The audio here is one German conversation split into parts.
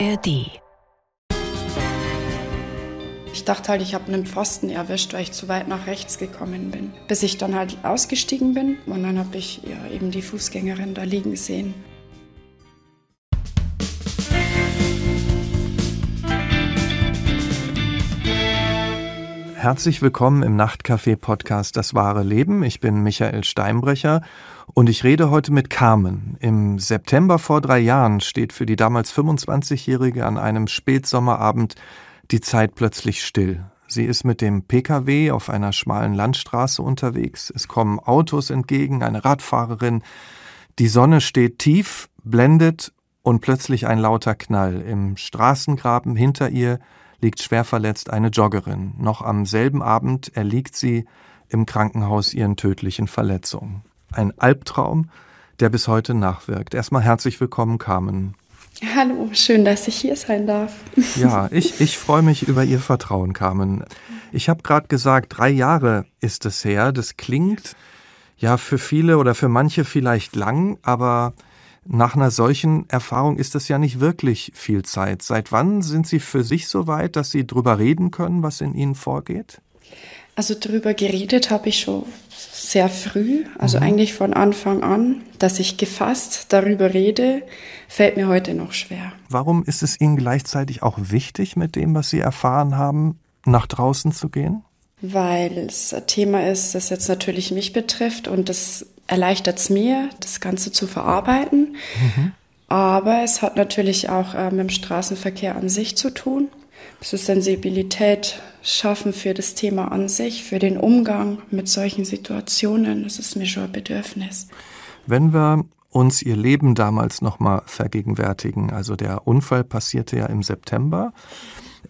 ARD. Ich dachte halt, ich habe einen Pfosten erwischt, weil ich zu weit nach rechts gekommen bin. Bis ich dann halt ausgestiegen bin und dann habe ich ja, eben die Fußgängerin da liegen sehen. Herzlich willkommen im Nachtcafé-Podcast Das wahre Leben. Ich bin Michael Steinbrecher und ich rede heute mit Carmen. Im September vor drei Jahren steht für die damals 25-Jährige an einem Spätsommerabend die Zeit plötzlich still. Sie ist mit dem Pkw auf einer schmalen Landstraße unterwegs. Es kommen Autos entgegen, eine Radfahrerin. Die Sonne steht tief, blendet und plötzlich ein lauter Knall. Im Straßengraben hinter ihr liegt schwer verletzt eine Joggerin. Noch am selben Abend erliegt sie im Krankenhaus ihren tödlichen Verletzungen. Ein Albtraum, der bis heute nachwirkt. Erstmal herzlich willkommen, Carmen. Hallo, schön, dass ich hier sein darf. Ja, ich, ich freue mich über Ihr Vertrauen, Carmen. Ich habe gerade gesagt, drei Jahre ist es her. Das klingt ja für viele oder für manche vielleicht lang, aber nach einer solchen Erfahrung ist es ja nicht wirklich viel Zeit. Seit wann sind Sie für sich so weit, dass Sie drüber reden können, was in Ihnen vorgeht? Also drüber geredet habe ich schon sehr früh, also mhm. eigentlich von Anfang an, dass ich gefasst darüber rede, fällt mir heute noch schwer. Warum ist es Ihnen gleichzeitig auch wichtig, mit dem, was Sie erfahren haben, nach draußen zu gehen? Weil es ein Thema ist, das jetzt natürlich mich betrifft und das erleichtert es mir, das Ganze zu verarbeiten. Mhm. Aber es hat natürlich auch äh, mit dem Straßenverkehr an sich zu tun. Ist Sensibilität schaffen für das Thema an sich, für den Umgang mit solchen Situationen. Das ist mir schon ein Bedürfnis. Wenn wir uns Ihr Leben damals nochmal vergegenwärtigen, also der Unfall passierte ja im September.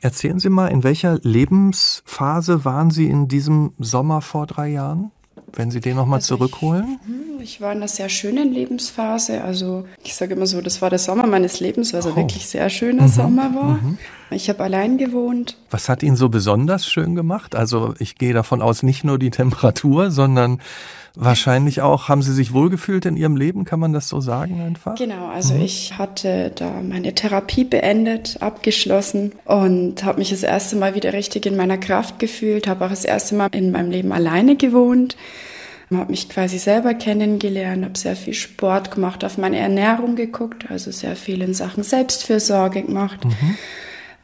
Erzählen Sie mal, in welcher Lebensphase waren Sie in diesem Sommer vor drei Jahren? Wenn Sie den nochmal also zurückholen? Ich, hm, ich, war in einer sehr schönen Lebensphase. Also ich sage immer so, das war der Sommer meines Lebens, weil es oh. wirklich sehr schöner mhm. Sommer war. Mhm. Ich habe allein gewohnt. Was hat ihn so besonders schön gemacht? Also ich gehe davon aus, nicht nur die Temperatur, sondern wahrscheinlich auch, haben Sie sich wohlgefühlt in Ihrem Leben, kann man das so sagen einfach? Genau, also mhm. ich hatte da meine Therapie beendet, abgeschlossen und habe mich das erste Mal wieder richtig in meiner Kraft gefühlt, habe auch das erste Mal in meinem Leben alleine gewohnt habe mich quasi selber kennengelernt, habe sehr viel Sport gemacht, auf meine Ernährung geguckt, also sehr viel in Sachen Selbstfürsorge gemacht, mhm.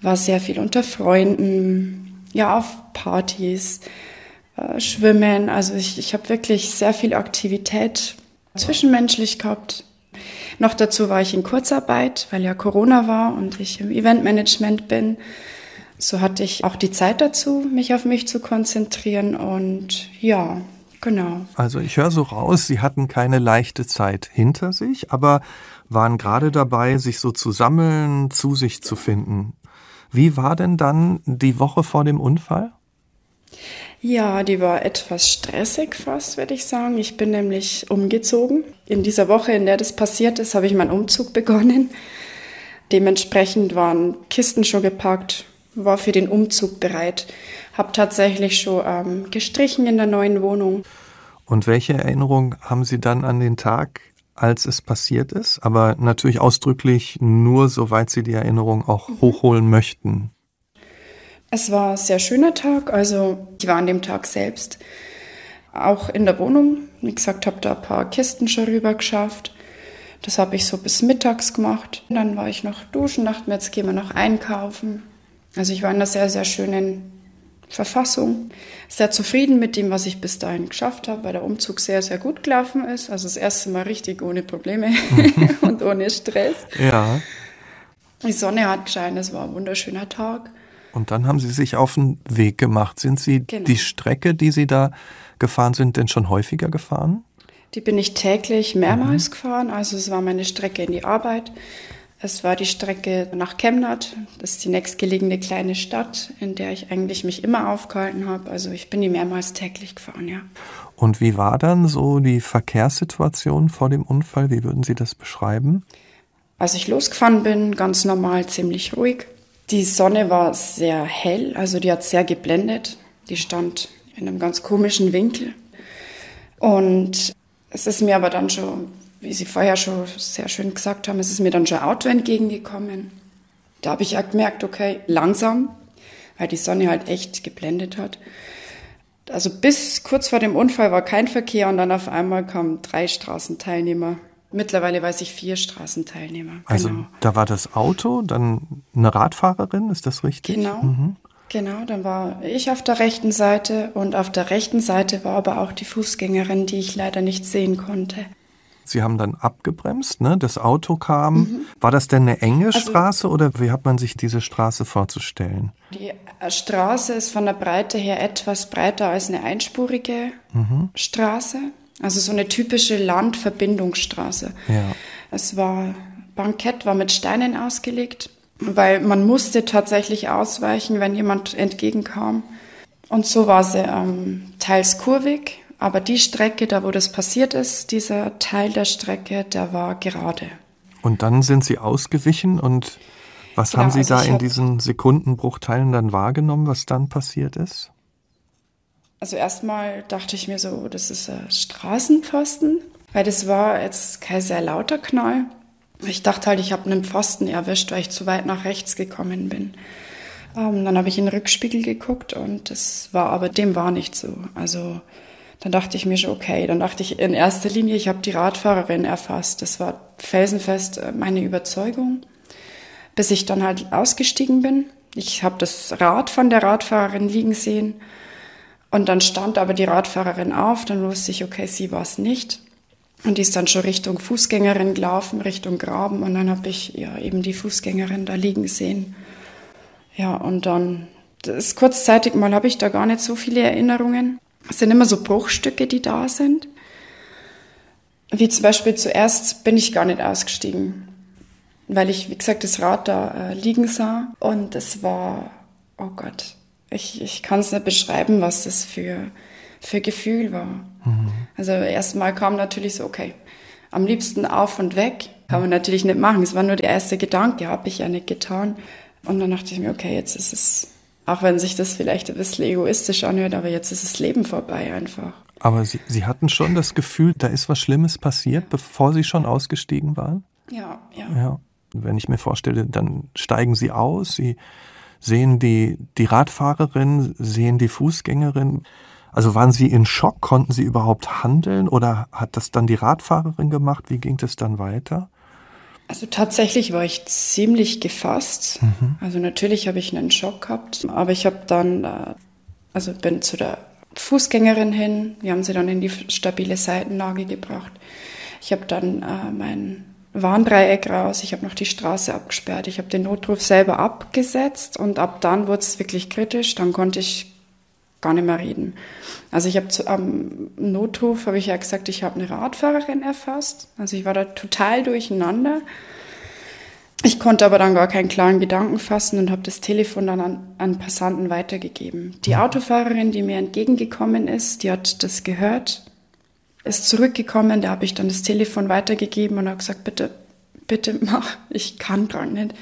war sehr viel unter Freunden, ja, auf Partys, äh, Schwimmen. Also ich, ich habe wirklich sehr viel Aktivität zwischenmenschlich gehabt. Noch dazu war ich in Kurzarbeit, weil ja Corona war und ich im Eventmanagement bin. So hatte ich auch die Zeit dazu, mich auf mich zu konzentrieren und ja, genau. Also ich höre so raus, Sie hatten keine leichte Zeit hinter sich, aber waren gerade dabei, sich so zu sammeln, zu sich zu finden. Wie war denn dann die Woche vor dem Unfall? Ja, die war etwas stressig fast, würde ich sagen. Ich bin nämlich umgezogen. In dieser Woche, in der das passiert ist, habe ich meinen Umzug begonnen. Dementsprechend waren Kisten schon gepackt, war für den Umzug bereit, habe tatsächlich schon ähm, gestrichen in der neuen Wohnung. Und welche Erinnerung haben Sie dann an den Tag, als es passiert ist? Aber natürlich ausdrücklich nur, soweit Sie die Erinnerung auch mhm. hochholen möchten. Es war ein sehr schöner Tag. Also ich war an dem Tag selbst auch in der Wohnung. Wie gesagt, habe da ein paar Kisten schon rüber geschafft. Das habe ich so bis mittags gemacht. Dann war ich noch duschen, dachte mir, jetzt gehen wir noch einkaufen. Also ich war in einer sehr, sehr schönen Verfassung. Sehr zufrieden mit dem, was ich bis dahin geschafft habe, weil der Umzug sehr, sehr gut gelaufen ist. Also das erste Mal richtig ohne Probleme und ohne Stress. Ja. Die Sonne hat gescheint, es war ein wunderschöner Tag. Und dann haben Sie sich auf den Weg gemacht. Sind Sie genau. die Strecke, die Sie da gefahren sind, denn schon häufiger gefahren? Die bin ich täglich mehrmals mhm. gefahren. Also es war meine Strecke in die Arbeit. Es war die Strecke nach Chemnat. Das ist die nächstgelegene kleine Stadt, in der ich eigentlich mich immer aufgehalten habe. Also ich bin die mehrmals täglich gefahren, ja. Und wie war dann so die Verkehrssituation vor dem Unfall? Wie würden Sie das beschreiben? Als ich losgefahren bin, ganz normal, ziemlich ruhig. Die Sonne war sehr hell, also die hat sehr geblendet. Die stand in einem ganz komischen Winkel. Und es ist mir aber dann schon, wie Sie vorher schon sehr schön gesagt haben, es ist mir dann schon Auto entgegengekommen. Da habe ich ja gemerkt, okay, langsam, weil die Sonne halt echt geblendet hat. Also bis kurz vor dem Unfall war kein Verkehr und dann auf einmal kamen drei Straßenteilnehmer. Mittlerweile weiß ich vier Straßenteilnehmer. Also genau. da war das Auto, dann eine Radfahrerin, ist das richtig? Genau. Mhm. Genau, dann war ich auf der rechten Seite und auf der rechten Seite war aber auch die Fußgängerin, die ich leider nicht sehen konnte. Sie haben dann abgebremst, ne? Das Auto kam. Mhm. War das denn eine enge also, Straße oder wie hat man sich diese Straße vorzustellen? Die äh, Straße ist von der Breite her etwas breiter als eine einspurige mhm. Straße. Also so eine typische Landverbindungsstraße. Ja. Es war, Bankett war mit Steinen ausgelegt, weil man musste tatsächlich ausweichen, wenn jemand entgegenkam. Und so war sie ähm, teils kurvig, aber die Strecke, da wo das passiert ist, dieser Teil der Strecke, der war gerade. Und dann sind Sie ausgewichen und was genau, haben Sie also da in diesen Sekundenbruchteilen dann wahrgenommen, was dann passiert ist? Also erstmal dachte ich mir so, das ist ein Straßenpfosten, weil das war jetzt kein sehr lauter Knall. Ich dachte halt, ich habe einen Pfosten erwischt, weil ich zu weit nach rechts gekommen bin. Ähm, dann habe ich in den Rückspiegel geguckt und das war aber dem war nicht so. Also dann dachte ich mir schon, okay, dann dachte ich in erster Linie, ich habe die Radfahrerin erfasst. Das war felsenfest äh, meine Überzeugung, bis ich dann halt ausgestiegen bin. Ich habe das Rad von der Radfahrerin liegen sehen und dann stand aber die Radfahrerin auf, dann wusste ich, okay, sie war es nicht. Und die ist dann schon Richtung Fußgängerin gelaufen, Richtung Graben und dann habe ich ja eben die Fußgängerin da liegen sehen. Ja, und dann, ist kurzzeitig mal habe ich da gar nicht so viele Erinnerungen. Es sind immer so Bruchstücke, die da sind. Wie zum Beispiel zuerst bin ich gar nicht ausgestiegen, weil ich, wie gesagt, das Rad da äh, liegen sah und es war, oh Gott, ich, ich kann es nicht beschreiben, was das für, für Gefühl war. Mhm. Also erstmal kam natürlich so, okay, am liebsten auf und weg. Kann man natürlich nicht machen. Es war nur der erste Gedanke, habe ich ja nicht getan. Und dann dachte ich mir, okay, jetzt ist es auch wenn sich das vielleicht ein bisschen egoistisch anhört, aber jetzt ist das Leben vorbei einfach. Aber Sie, Sie hatten schon das Gefühl, da ist was Schlimmes passiert, bevor Sie schon ausgestiegen waren? Ja, ja. ja. Wenn ich mir vorstelle, dann steigen Sie aus, Sie sehen die, die Radfahrerin, sehen die Fußgängerin. Also waren Sie in Schock? Konnten Sie überhaupt handeln oder hat das dann die Radfahrerin gemacht? Wie ging das dann weiter? Also tatsächlich war ich ziemlich gefasst. Mhm. Also natürlich habe ich einen Schock gehabt, aber ich habe dann, äh, also bin zu der Fußgängerin hin. Wir haben sie dann in die stabile Seitenlage gebracht. Ich habe dann äh, mein Warndreieck raus. Ich habe noch die Straße abgesperrt. Ich habe den Notruf selber abgesetzt und ab dann wurde es wirklich kritisch. Dann konnte ich gar nicht mehr reden. Also ich habe am Notruf habe ich ja gesagt, ich habe eine Radfahrerin erfasst. Also ich war da total durcheinander. Ich konnte aber dann gar keinen klaren Gedanken fassen und habe das Telefon dann an, an Passanten weitergegeben. Die Autofahrerin, die mir entgegengekommen ist, die hat das gehört, ist zurückgekommen, da habe ich dann das Telefon weitergegeben und habe gesagt, bitte, bitte mach, ich kann dran nicht.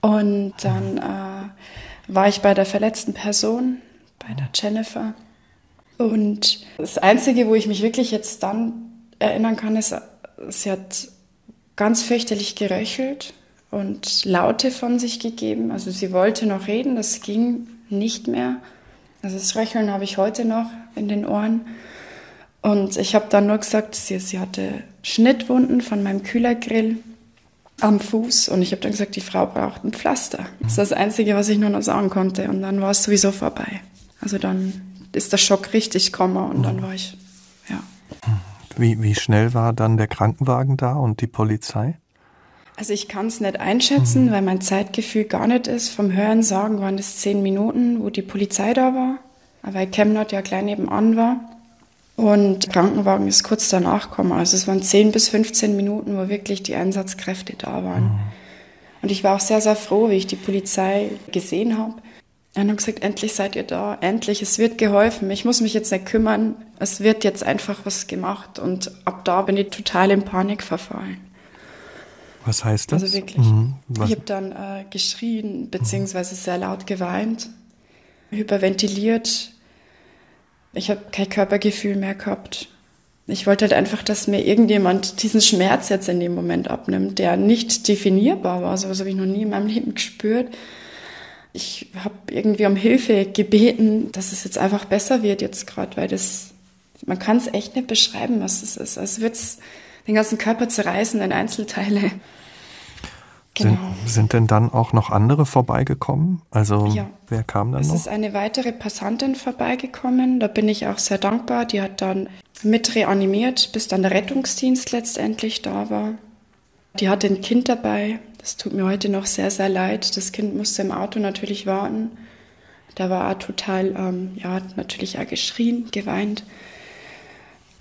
Und dann äh, war ich bei der verletzten Person, bei der Jennifer. Und das Einzige, wo ich mich wirklich jetzt dann erinnern kann, ist, sie hat ganz fürchterlich geröchelt und Laute von sich gegeben. Also sie wollte noch reden, das ging nicht mehr. Also das Röcheln habe ich heute noch in den Ohren. Und ich habe dann nur gesagt, sie, sie hatte Schnittwunden von meinem Kühlergrill am Fuß. Und ich habe dann gesagt, die Frau braucht ein Pflaster. Das ist das Einzige, was ich nur noch sagen konnte. Und dann war es sowieso vorbei. Also dann ist der Schock richtig gekommen und dann war ich, ja. Wie, wie schnell war dann der Krankenwagen da und die Polizei? Also ich kann es nicht einschätzen, mhm. weil mein Zeitgefühl gar nicht ist. Vom Hören sagen waren es zehn Minuten, wo die Polizei da war, weil Chemnat ja klein nebenan war. Und der Krankenwagen ist kurz danach gekommen. Also es waren 10 bis 15 Minuten, wo wirklich die Einsatzkräfte da waren. Mhm. Und ich war auch sehr, sehr froh, wie ich die Polizei gesehen habe. Und haben gesagt, endlich seid ihr da, endlich, es wird geholfen. Ich muss mich jetzt nicht kümmern, es wird jetzt einfach was gemacht. Und ab da bin ich total in Panik verfallen. Was heißt das? Also wirklich. Mhm. Ich habe dann äh, geschrien, beziehungsweise sehr laut geweint, hyperventiliert. Ich habe kein Körpergefühl mehr gehabt. Ich wollte halt einfach, dass mir irgendjemand diesen Schmerz jetzt in dem Moment abnimmt, der nicht definierbar war. So was habe ich noch nie in meinem Leben gespürt. Ich habe irgendwie um Hilfe gebeten, dass es jetzt einfach besser wird jetzt gerade, weil das, man kann es echt nicht beschreiben, was es ist. Also wird den ganzen Körper zerreißen in Einzelteile. Genau. Sind, sind denn dann auch noch andere vorbeigekommen? Also ja. wer kam dann es noch? Es ist eine weitere Passantin vorbeigekommen. Da bin ich auch sehr dankbar. Die hat dann mit reanimiert, bis dann der Rettungsdienst letztendlich da war. Die hatte ein Kind dabei. Das tut mir heute noch sehr, sehr leid. Das Kind musste im Auto natürlich warten. Da war er total, ähm, ja, hat natürlich auch geschrien, geweint.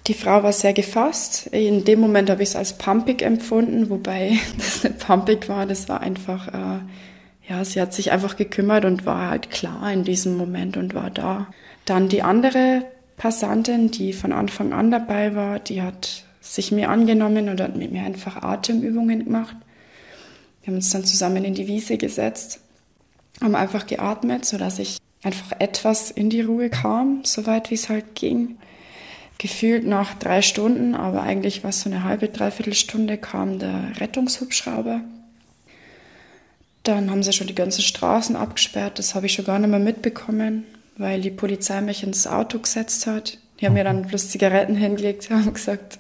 Die Frau war sehr gefasst. In dem Moment habe ich es als pumpig empfunden, wobei das nicht pumpig war. Das war einfach, äh, ja, sie hat sich einfach gekümmert und war halt klar in diesem Moment und war da. Dann die andere Passantin, die von Anfang an dabei war, die hat sich mir angenommen und hat mit mir einfach Atemübungen gemacht. Wir haben uns dann zusammen in die Wiese gesetzt, haben einfach geatmet, sodass ich einfach etwas in die Ruhe kam, soweit wie es halt ging. Gefühlt nach drei Stunden, aber eigentlich war es so eine halbe, dreiviertel Stunde, kam der Rettungshubschrauber. Dann haben sie schon die ganzen Straßen abgesperrt. Das habe ich schon gar nicht mehr mitbekommen, weil die Polizei mich ins Auto gesetzt hat. Die haben mir dann bloß Zigaretten hingelegt, haben gesagt,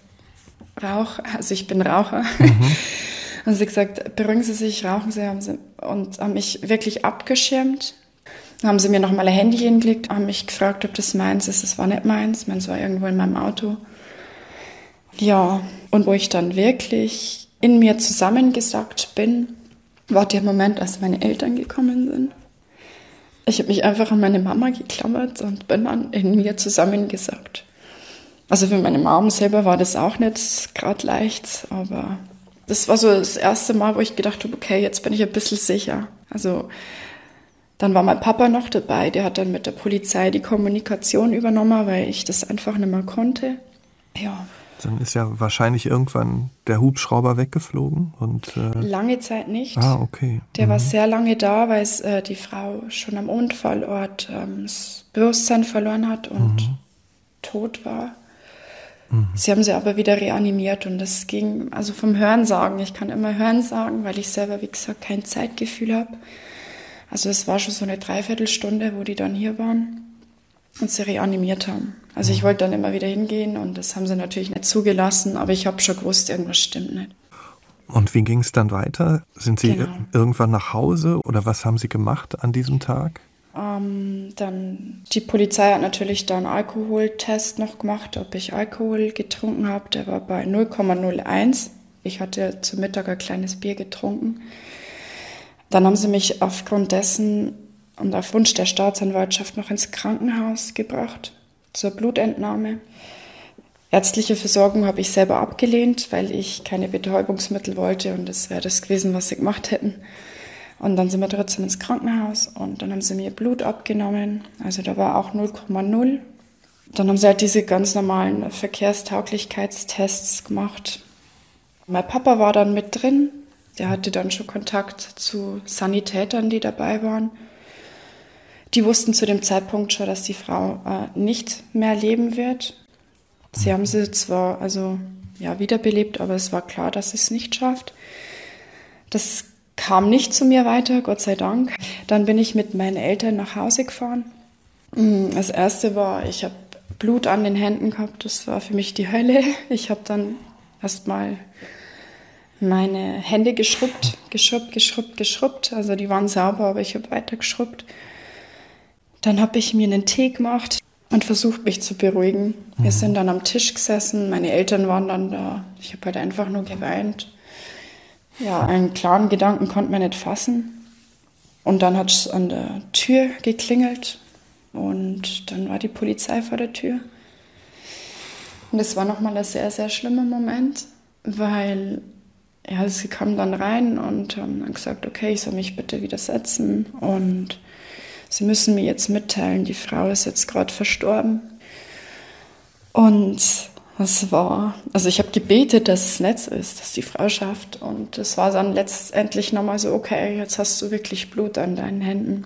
Rauch, also ich bin Raucher. Mhm. Und sie gesagt, beruhigen Sie sich, rauchen Sie, haben sie und haben mich wirklich abgeschirmt. Dann haben sie mir nochmal ein Handy hingelegt, haben mich gefragt, ob das meins ist. Das war nicht meins, meins war irgendwo in meinem Auto. Ja, und wo ich dann wirklich in mir zusammengesackt bin, war der Moment, als meine Eltern gekommen sind. Ich habe mich einfach an meine Mama geklammert und bin dann in mir zusammengesackt. Also für meine Mom selber war das auch nicht gerade leicht, aber das war so das erste Mal, wo ich gedacht habe, okay, jetzt bin ich ein bisschen sicher. Also dann war mein Papa noch dabei, der hat dann mit der Polizei die Kommunikation übernommen, weil ich das einfach nicht mehr konnte. Ja. Dann ist ja wahrscheinlich irgendwann der Hubschrauber weggeflogen und äh lange Zeit nicht. Ah, okay. Der mhm. war sehr lange da, weil es, äh, die Frau schon am Unfallort ähm, das Bewusstsein verloren hat und mhm. tot war. Mhm. Sie haben sie aber wieder reanimiert und das ging also vom Hörensagen. Ich kann immer Hören sagen, weil ich selber wie gesagt kein Zeitgefühl habe. Also es war schon so eine Dreiviertelstunde, wo die dann hier waren und sie reanimiert haben. Also ich wollte dann immer wieder hingehen und das haben sie natürlich nicht zugelassen, aber ich habe schon gewusst, irgendwas stimmt nicht. Und wie ging es dann weiter? Sind Sie genau. irgendwann nach Hause oder was haben Sie gemacht an diesem Tag? Ähm, dann die Polizei hat natürlich dann Alkoholtest noch gemacht, ob ich Alkohol getrunken habe. Der war bei 0,01. Ich hatte zu Mittag ein kleines Bier getrunken. Dann haben sie mich aufgrund dessen und auf Wunsch der Staatsanwaltschaft noch ins Krankenhaus gebracht zur Blutentnahme. Ärztliche Versorgung habe ich selber abgelehnt, weil ich keine Betäubungsmittel wollte und das wäre das gewesen, was sie gemacht hätten. Und dann sind wir trotzdem ins Krankenhaus und dann haben sie mir Blut abgenommen. Also da war auch 0,0. Dann haben sie halt diese ganz normalen Verkehrstauglichkeitstests gemacht. Mein Papa war dann mit drin der hatte dann schon Kontakt zu Sanitätern, die dabei waren. Die wussten zu dem Zeitpunkt schon, dass die Frau äh, nicht mehr leben wird. Sie haben sie zwar also ja wiederbelebt, aber es war klar, dass sie es nicht schafft. Das kam nicht zu mir weiter, Gott sei Dank. Dann bin ich mit meinen Eltern nach Hause gefahren. Mm, das erste war, ich habe Blut an den Händen gehabt. Das war für mich die Hölle. Ich habe dann erstmal meine Hände geschrubbt, geschrubbt, geschrubbt, geschrubbt. Also die waren sauber, aber ich habe weiter geschrubbt. Dann habe ich mir einen Tee gemacht und versucht, mich zu beruhigen. Mhm. Wir sind dann am Tisch gesessen, meine Eltern waren dann da. Ich habe halt einfach nur geweint. Ja, einen klaren Gedanken konnte man nicht fassen. Und dann hat es an der Tür geklingelt und dann war die Polizei vor der Tür. Und das war nochmal ein sehr, sehr schlimmer Moment, weil ja, sie kam dann rein und haben dann gesagt, okay, ich soll mich bitte wieder setzen und sie müssen mir jetzt mitteilen, die Frau ist jetzt gerade verstorben. Und es war, also ich habe gebetet, dass es Netz ist, dass die Frau schafft. Und es war dann letztendlich nochmal so, okay, jetzt hast du wirklich Blut an deinen Händen.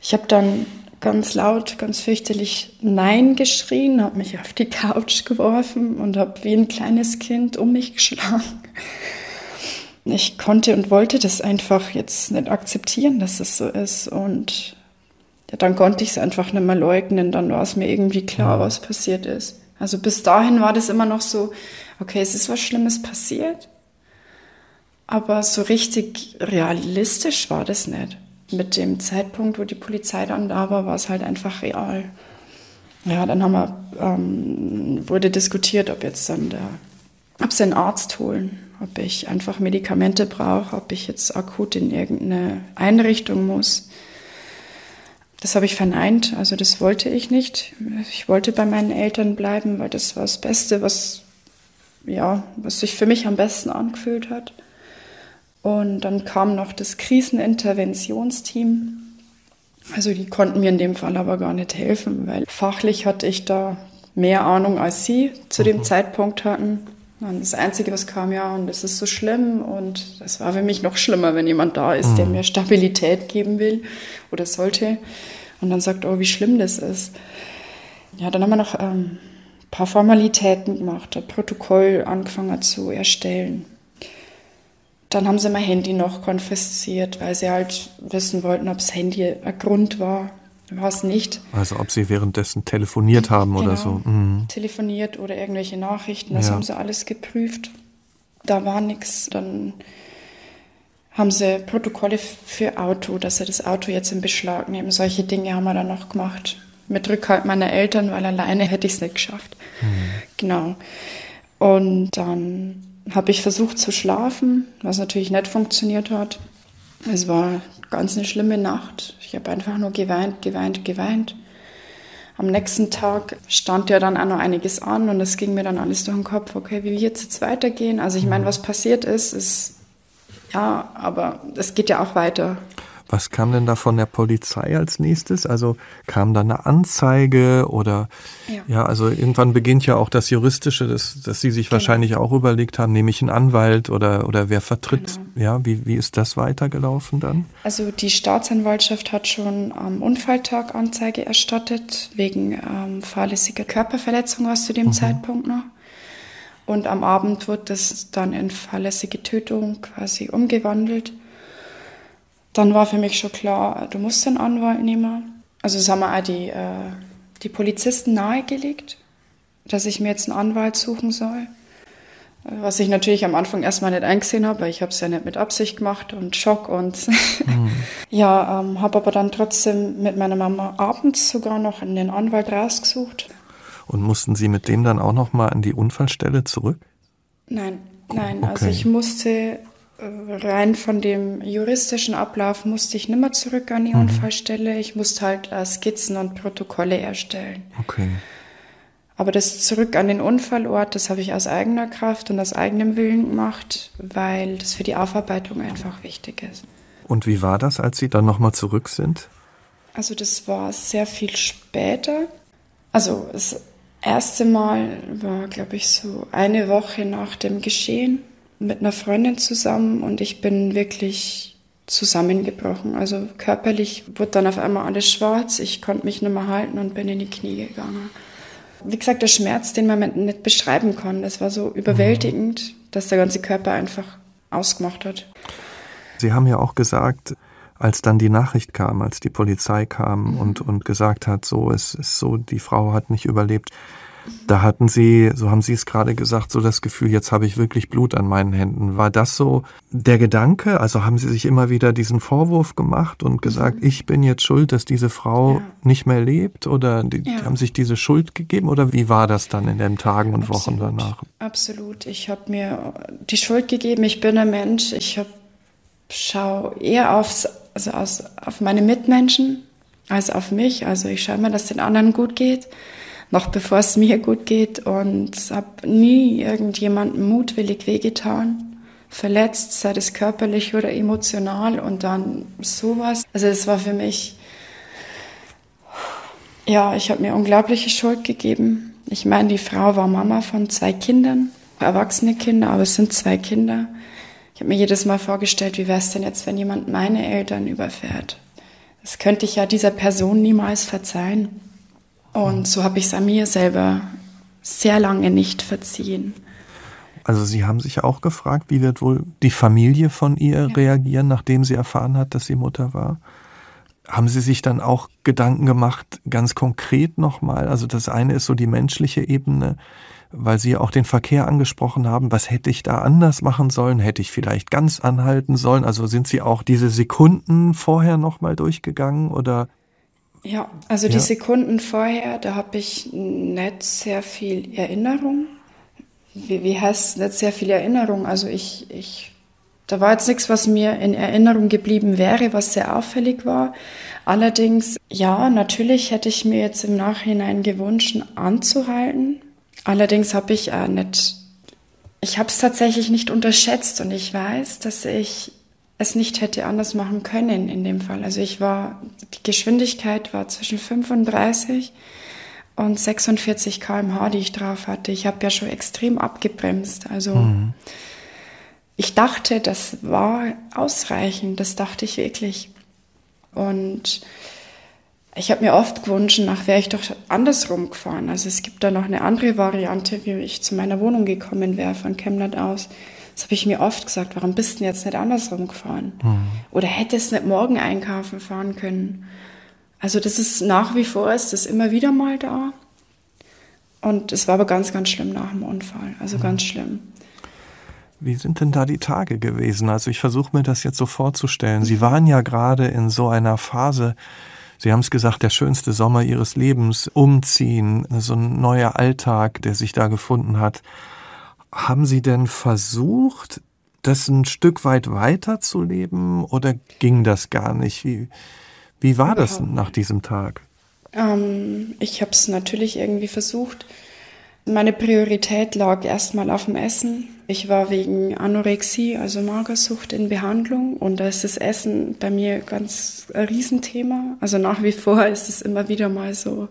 Ich habe dann ganz laut, ganz fürchterlich Nein geschrien, habe mich auf die Couch geworfen und habe wie ein kleines Kind um mich geschlagen. Ich konnte und wollte das einfach jetzt nicht akzeptieren, dass es so ist. Und ja, dann konnte ich es einfach nicht mehr leugnen. Dann war es mir irgendwie klar, was passiert ist. Also bis dahin war das immer noch so, okay, es ist was Schlimmes passiert. Aber so richtig realistisch war das nicht mit dem Zeitpunkt, wo die Polizei dann da war, war es halt einfach real. Ja, dann haben wir, ähm, wurde diskutiert, ob jetzt dann der, ob sie einen Arzt holen, ob ich einfach Medikamente brauche, ob ich jetzt akut in irgendeine Einrichtung muss. Das habe ich verneint, also das wollte ich nicht. Ich wollte bei meinen Eltern bleiben, weil das war das Beste, was, ja, was sich für mich am besten angefühlt hat. Und dann kam noch das Kriseninterventionsteam. Also die konnten mir in dem Fall aber gar nicht helfen, weil fachlich hatte ich da mehr Ahnung als sie zu dem mhm. Zeitpunkt hatten. Und das Einzige, was kam, ja, und das ist so schlimm. Und das war für mich noch schlimmer, wenn jemand da ist, mhm. der mir Stabilität geben will oder sollte. Und dann sagt, oh, wie schlimm das ist. Ja, dann haben wir noch ähm, ein paar Formalitäten gemacht, ein Protokoll angefangen zu erstellen. Dann haben sie mein Handy noch konfisziert, weil sie halt wissen wollten, ob das Handy ein Grund war. Es nicht. Also ob sie währenddessen telefoniert haben genau, oder so. Mhm. Telefoniert oder irgendwelche Nachrichten, das ja. haben sie alles geprüft. Da war nichts. Dann haben sie Protokolle für Auto, dass sie das Auto jetzt in Beschlag nehmen. Solche Dinge haben wir dann noch gemacht. Mit Rückhalt meiner Eltern, weil alleine hätte ich es nicht geschafft. Mhm. Genau. Und dann habe ich versucht zu schlafen, was natürlich nicht funktioniert hat. Es war ganz eine schlimme Nacht. Ich habe einfach nur geweint, geweint, geweint. Am nächsten Tag stand ja dann auch noch einiges an und es ging mir dann alles durch den Kopf, okay, wie wird es jetzt weitergehen? Also ich meine, was passiert ist, ist ja, aber es geht ja auch weiter. Was kam denn da von der Polizei als nächstes? Also kam da eine Anzeige oder ja, ja also irgendwann beginnt ja auch das Juristische, das, dass Sie sich genau. wahrscheinlich auch überlegt haben, nehme ich einen Anwalt oder, oder wer vertritt? Genau. Ja, wie, wie ist das weitergelaufen dann? Also die Staatsanwaltschaft hat schon am Unfalltag Anzeige erstattet, wegen ähm, fahrlässiger Körperverletzung war es zu dem mhm. Zeitpunkt noch. Und am Abend wird das dann in fahrlässige Tötung quasi umgewandelt dann war für mich schon klar, du musst einen Anwalt nehmen. Also das haben wir auch die, äh, die Polizisten nahegelegt, dass ich mir jetzt einen Anwalt suchen soll. Was ich natürlich am Anfang erstmal nicht eingesehen habe, weil ich habe es ja nicht mit Absicht gemacht und Schock und mhm. ja, ähm, habe aber dann trotzdem mit meiner Mama abends sogar noch einen Anwalt rausgesucht. Und mussten Sie mit dem dann auch noch mal an die Unfallstelle zurück? Nein, nein. Also okay. Also ich musste rein von dem juristischen Ablauf musste ich nimmer zurück an die mhm. Unfallstelle. Ich musste halt äh, Skizzen und Protokolle erstellen. Okay. Aber das zurück an den Unfallort, das habe ich aus eigener Kraft und aus eigenem Willen gemacht, weil das für die Aufarbeitung einfach wichtig ist. Und wie war das, als Sie dann nochmal zurück sind? Also das war sehr viel später. Also das erste Mal war, glaube ich, so eine Woche nach dem Geschehen mit einer Freundin zusammen und ich bin wirklich zusammengebrochen. Also körperlich wurde dann auf einmal alles schwarz. Ich konnte mich nicht mehr halten und bin in die Knie gegangen. Wie gesagt, der Schmerz, den man nicht beschreiben kann, das war so überwältigend, dass der ganze Körper einfach ausgemacht hat. Sie haben ja auch gesagt, als dann die Nachricht kam, als die Polizei kam mhm. und, und gesagt hat, so, es ist so, die Frau hat nicht überlebt, da hatten Sie, so haben Sie es gerade gesagt, so das Gefühl, jetzt habe ich wirklich Blut an meinen Händen. War das so der Gedanke? Also haben Sie sich immer wieder diesen Vorwurf gemacht und gesagt, mhm. ich bin jetzt schuld, dass diese Frau ja. nicht mehr lebt? Oder die, ja. haben sich diese Schuld gegeben? Oder wie war das dann in den Tagen und Absolut. Wochen danach? Absolut. Ich habe mir die Schuld gegeben. Ich bin ein Mensch. Ich habe schau eher aufs, also aus, auf meine Mitmenschen als auf mich. Also ich schaue immer, dass es den anderen gut geht noch bevor es mir gut geht und habe nie irgendjemandem mutwillig wehgetan, verletzt, sei es körperlich oder emotional und dann sowas. Also es war für mich, ja, ich habe mir unglaubliche Schuld gegeben. Ich meine, die Frau war Mama von zwei Kindern, erwachsene Kinder, aber es sind zwei Kinder. Ich habe mir jedes Mal vorgestellt, wie wäre es denn jetzt, wenn jemand meine Eltern überfährt? das könnte ich ja dieser Person niemals verzeihen. Und so habe ich es an mir selber sehr lange nicht verziehen. Also Sie haben sich auch gefragt, wie wird wohl die Familie von ihr ja. reagieren, nachdem sie erfahren hat, dass sie Mutter war? Haben Sie sich dann auch Gedanken gemacht, ganz konkret nochmal? Also das eine ist so die menschliche Ebene, weil Sie auch den Verkehr angesprochen haben. Was hätte ich da anders machen sollen? Hätte ich vielleicht ganz anhalten sollen? Also sind Sie auch diese Sekunden vorher nochmal durchgegangen oder? Ja, also ja. die Sekunden vorher, da habe ich nicht sehr viel Erinnerung. Wie, wie heißt nicht sehr viel Erinnerung? Also ich, ich da war jetzt nichts, was mir in Erinnerung geblieben wäre, was sehr auffällig war. Allerdings, ja, natürlich hätte ich mir jetzt im Nachhinein gewünscht, anzuhalten. Allerdings habe ich äh, nicht, ich habe es tatsächlich nicht unterschätzt und ich weiß, dass ich es nicht hätte anders machen können in dem Fall. Also ich war, die Geschwindigkeit war zwischen 35 und 46 kmh, die ich drauf hatte. Ich habe ja schon extrem abgebremst. Also mhm. Ich dachte, das war ausreichend, das dachte ich wirklich. Und ich habe mir oft gewünscht, nach wäre ich doch andersrum gefahren. Also es gibt da noch eine andere Variante, wie ich zu meiner Wohnung gekommen wäre von Chemnat aus. Das habe ich mir oft gesagt, warum bist du denn jetzt nicht andersrum gefahren? Mhm. Oder hättest du nicht morgen einkaufen fahren können? Also das ist nach wie vor, ist das immer wieder mal da. Und es war aber ganz, ganz schlimm nach dem Unfall. Also mhm. ganz schlimm. Wie sind denn da die Tage gewesen? Also ich versuche mir das jetzt so vorzustellen. Sie waren ja gerade in so einer Phase, Sie haben es gesagt, der schönste Sommer Ihres Lebens, umziehen, so ein neuer Alltag, der sich da gefunden hat. Haben Sie denn versucht, das ein Stück weit weiterzuleben oder ging das gar nicht? Wie, wie war das nach diesem Tag? Ähm, ich habe es natürlich irgendwie versucht. Meine Priorität lag erstmal auf dem Essen. Ich war wegen Anorexie, also Magersucht, in Behandlung und da ist das Essen bei mir ganz ein Riesenthema. Also nach wie vor ist es immer wieder mal so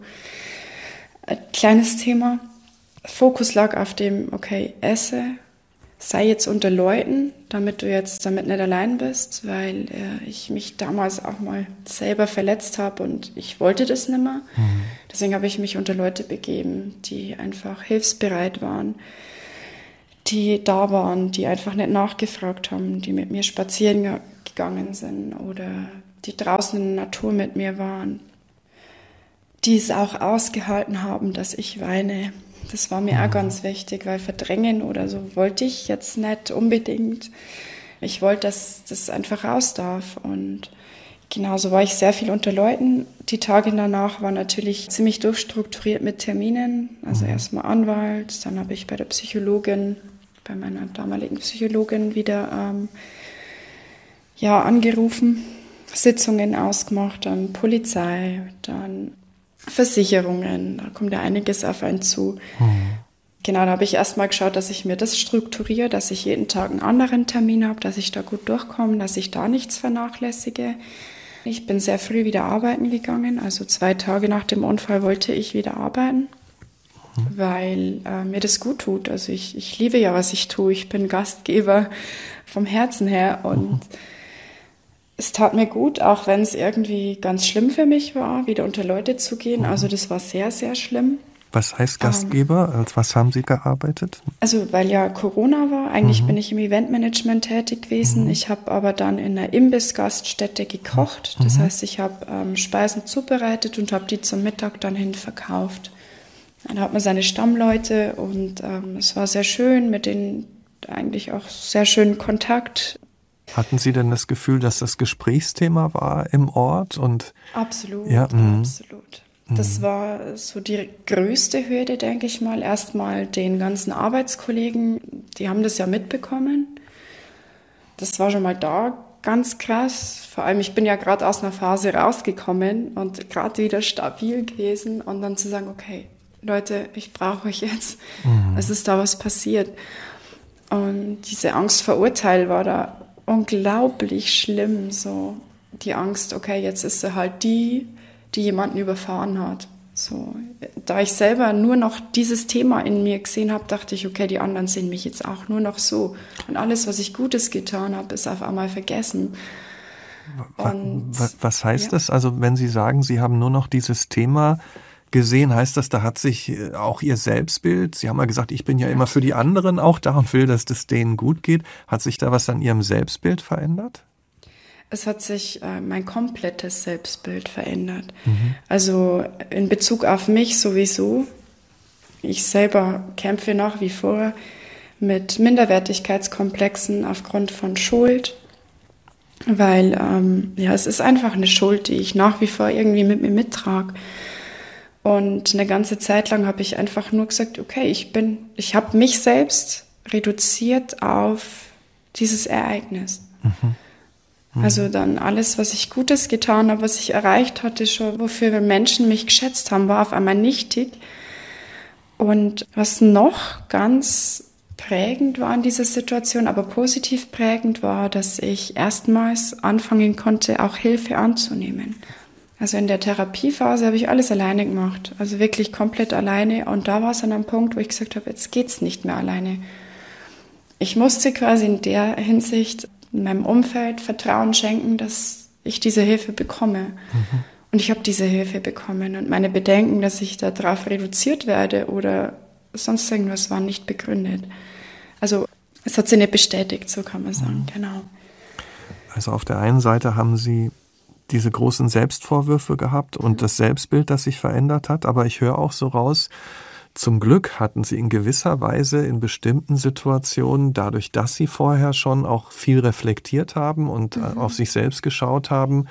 ein kleines Thema. Fokus lag auf dem, okay, esse, sei jetzt unter Leuten, damit du jetzt damit nicht allein bist, weil äh, ich mich damals auch mal selber verletzt habe und ich wollte das nicht mehr. Mhm. Deswegen habe ich mich unter Leute begeben, die einfach hilfsbereit waren, die da waren, die einfach nicht nachgefragt haben, die mit mir spazieren gegangen sind oder die draußen in der Natur mit mir waren, die es auch ausgehalten haben, dass ich weine, das war mir auch ganz wichtig, weil verdrängen oder so wollte ich jetzt nicht unbedingt. Ich wollte, dass das einfach raus darf. Und genauso war ich sehr viel unter Leuten. Die Tage danach waren natürlich ziemlich durchstrukturiert mit Terminen. Also mhm. erstmal Anwalt, dann habe ich bei der Psychologin, bei meiner damaligen Psychologin wieder ähm, ja, angerufen, Sitzungen ausgemacht, dann Polizei, dann Versicherungen, da kommt ja einiges auf einen zu. Mhm. Genau, da habe ich erstmal geschaut, dass ich mir das strukturiere, dass ich jeden Tag einen anderen Termin habe, dass ich da gut durchkomme, dass ich da nichts vernachlässige. Ich bin sehr früh wieder arbeiten gegangen, also zwei Tage nach dem Unfall wollte ich wieder arbeiten, mhm. weil äh, mir das gut tut. Also ich, ich liebe ja, was ich tue. Ich bin Gastgeber vom Herzen her und mhm es tat mir gut, auch wenn es irgendwie ganz schlimm für mich war, wieder unter Leute zu gehen. Mhm. Also das war sehr, sehr schlimm. Was heißt Gastgeber? Ähm, Als was haben Sie gearbeitet? Also weil ja Corona war, eigentlich mhm. bin ich im Eventmanagement tätig gewesen. Mhm. Ich habe aber dann in einer Imbissgaststätte gekocht. Das mhm. heißt, ich habe ähm, Speisen zubereitet und habe die zum Mittag dann hin verkauft. Dann hat man seine Stammleute und ähm, es war sehr schön, mit denen eigentlich auch sehr schönen Kontakt. Hatten Sie denn das Gefühl, dass das Gesprächsthema war im Ort? Und absolut, ja, mhm. absolut. Das mhm. war so die größte Hürde, denke ich mal. Erstmal den ganzen Arbeitskollegen, die haben das ja mitbekommen. Das war schon mal da ganz krass. Vor allem, ich bin ja gerade aus einer Phase rausgekommen und gerade wieder stabil gewesen und dann zu sagen, okay, Leute, ich brauche euch jetzt. Mhm. Es ist da was passiert. Und diese Angst vor Urteil war da unglaublich schlimm, so die Angst, okay, jetzt ist sie halt die, die jemanden überfahren hat. So, da ich selber nur noch dieses Thema in mir gesehen habe, dachte ich, okay, die anderen sehen mich jetzt auch nur noch so. Und alles, was ich Gutes getan habe, ist auf einmal vergessen. Und, was heißt ja. das? Also wenn Sie sagen, Sie haben nur noch dieses Thema gesehen, heißt das, da hat sich äh, auch Ihr Selbstbild, Sie haben ja gesagt, ich bin ja immer für die anderen auch da und will, dass das denen gut geht. Hat sich da was an Ihrem Selbstbild verändert? Es hat sich äh, mein komplettes Selbstbild verändert. Mhm. Also in Bezug auf mich sowieso. Ich selber kämpfe nach wie vor mit Minderwertigkeitskomplexen aufgrund von Schuld, weil ähm, ja, es ist einfach eine Schuld, die ich nach wie vor irgendwie mit mir mittrage. Und eine ganze Zeit lang habe ich einfach nur gesagt, okay, ich bin, ich habe mich selbst reduziert auf dieses Ereignis. Mhm. Mhm. Also dann alles, was ich Gutes getan habe, was ich erreicht hatte, schon, wofür Menschen mich geschätzt haben, war auf einmal nichtig. Und was noch ganz prägend war in dieser Situation, aber positiv prägend war, dass ich erstmals anfangen konnte, auch Hilfe anzunehmen. Also in der Therapiephase habe ich alles alleine gemacht, also wirklich komplett alleine. Und da war es an einem Punkt, wo ich gesagt habe, jetzt geht's nicht mehr alleine. Ich musste quasi in der Hinsicht meinem Umfeld Vertrauen schenken, dass ich diese Hilfe bekomme. Mhm. Und ich habe diese Hilfe bekommen. Und meine Bedenken, dass ich darauf reduziert werde oder sonst irgendwas, waren nicht begründet. Also es hat sie nicht bestätigt, so kann man sagen, mhm. genau. Also auf der einen Seite haben Sie diese großen Selbstvorwürfe gehabt und das Selbstbild, das sich verändert hat, aber ich höre auch so raus, zum Glück hatten sie in gewisser Weise in bestimmten Situationen, dadurch, dass sie vorher schon auch viel reflektiert haben und äh, mhm. auf sich selbst geschaut haben,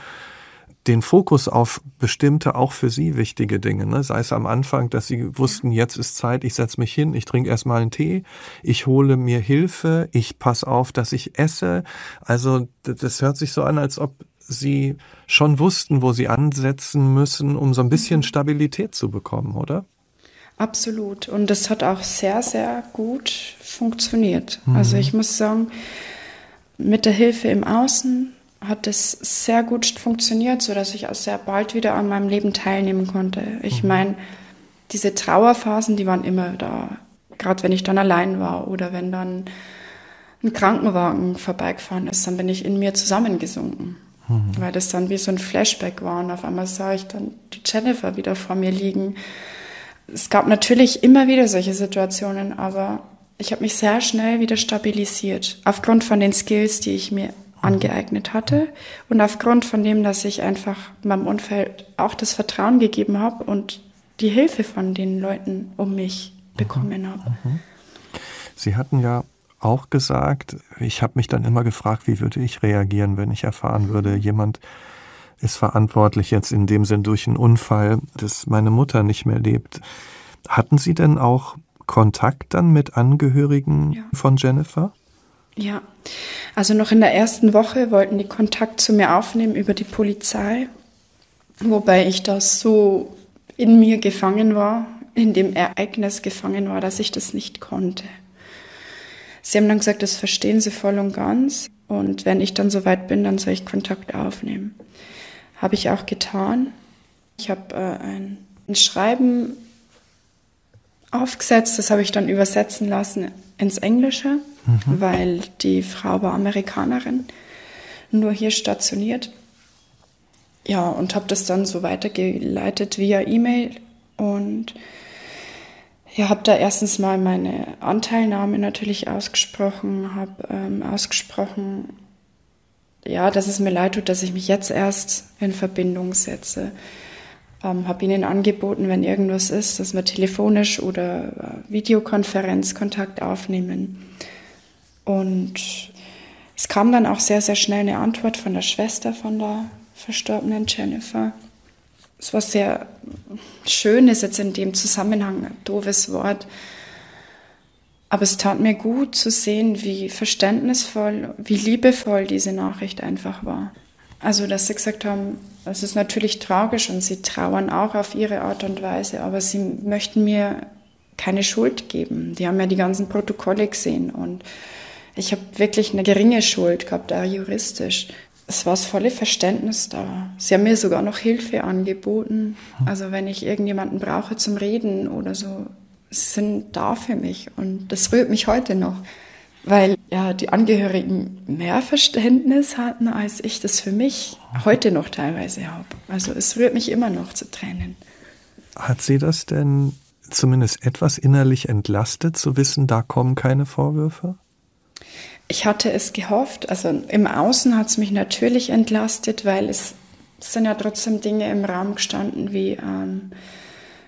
den Fokus auf bestimmte, auch für sie wichtige Dinge. Ne? Sei es am Anfang, dass sie wussten, jetzt ist Zeit, ich setze mich hin, ich trinke erstmal einen Tee, ich hole mir Hilfe, ich passe auf, dass ich esse. Also das hört sich so an, als ob sie schon wussten, wo sie ansetzen müssen, um so ein bisschen mhm. Stabilität zu bekommen, oder? Absolut. Und das hat auch sehr, sehr gut funktioniert. Mhm. Also ich muss sagen, mit der Hilfe im Außen hat es sehr gut funktioniert, sodass ich auch sehr bald wieder an meinem Leben teilnehmen konnte. Ich mhm. meine, diese Trauerphasen, die waren immer da. Gerade wenn ich dann allein war oder wenn dann ein Krankenwagen vorbeigefahren ist, dann bin ich in mir zusammengesunken. Mhm. Weil das dann wie so ein Flashback war. Und auf einmal sah ich dann die Jennifer wieder vor mir liegen es gab natürlich immer wieder solche Situationen, aber ich habe mich sehr schnell wieder stabilisiert, aufgrund von den Skills, die ich mir angeeignet hatte und aufgrund von dem, dass ich einfach meinem Umfeld auch das Vertrauen gegeben habe und die Hilfe von den Leuten um mich bekommen mhm. habe. Mhm. Sie hatten ja auch gesagt, ich habe mich dann immer gefragt, wie würde ich reagieren, wenn ich erfahren würde, jemand ist verantwortlich jetzt in dem Sinn durch einen Unfall, dass meine Mutter nicht mehr lebt. Hatten Sie denn auch Kontakt dann mit Angehörigen ja. von Jennifer? Ja, also noch in der ersten Woche wollten die Kontakt zu mir aufnehmen über die Polizei, wobei ich das so in mir gefangen war, in dem Ereignis gefangen war, dass ich das nicht konnte. Sie haben dann gesagt, das verstehen Sie voll und ganz und wenn ich dann soweit bin, dann soll ich Kontakt aufnehmen. Habe ich auch getan. Ich habe äh, ein, ein Schreiben aufgesetzt, das habe ich dann übersetzen lassen ins Englische, mhm. weil die Frau war Amerikanerin, nur hier stationiert. Ja, und habe das dann so weitergeleitet via E-Mail und ja, habe da erstens mal meine Anteilnahme natürlich ausgesprochen, habe ähm, ausgesprochen, ja, dass es mir leid tut, dass ich mich jetzt erst in Verbindung setze. Ähm, habe ihnen angeboten, wenn irgendwas ist, dass wir telefonisch oder äh, Videokonferenz Kontakt aufnehmen. Und es kam dann auch sehr, sehr schnell eine Antwort von der Schwester von der verstorbenen Jennifer. Es war sehr schön, ist jetzt in dem Zusammenhang ein doofes Wort, aber es tat mir gut zu sehen, wie verständnisvoll, wie liebevoll diese Nachricht einfach war. Also, dass sie gesagt haben, es ist natürlich tragisch und sie trauern auch auf ihre Art und Weise, aber sie möchten mir keine Schuld geben. Die haben ja die ganzen Protokolle gesehen und ich habe wirklich eine geringe Schuld gehabt, auch juristisch. Es war das volle Verständnis da. Sie haben mir sogar noch Hilfe angeboten. Also wenn ich irgendjemanden brauche zum Reden oder so, sind da für mich und das rührt mich heute noch. weil ja die Angehörigen mehr Verständnis hatten, als ich das für mich heute noch teilweise habe. Also es rührt mich immer noch zu Tränen. Hat sie das denn zumindest etwas innerlich entlastet, zu wissen, da kommen keine Vorwürfe? Ich hatte es gehofft. Also im Außen hat es mich natürlich entlastet, weil es sind ja trotzdem Dinge im Raum gestanden wie ähm,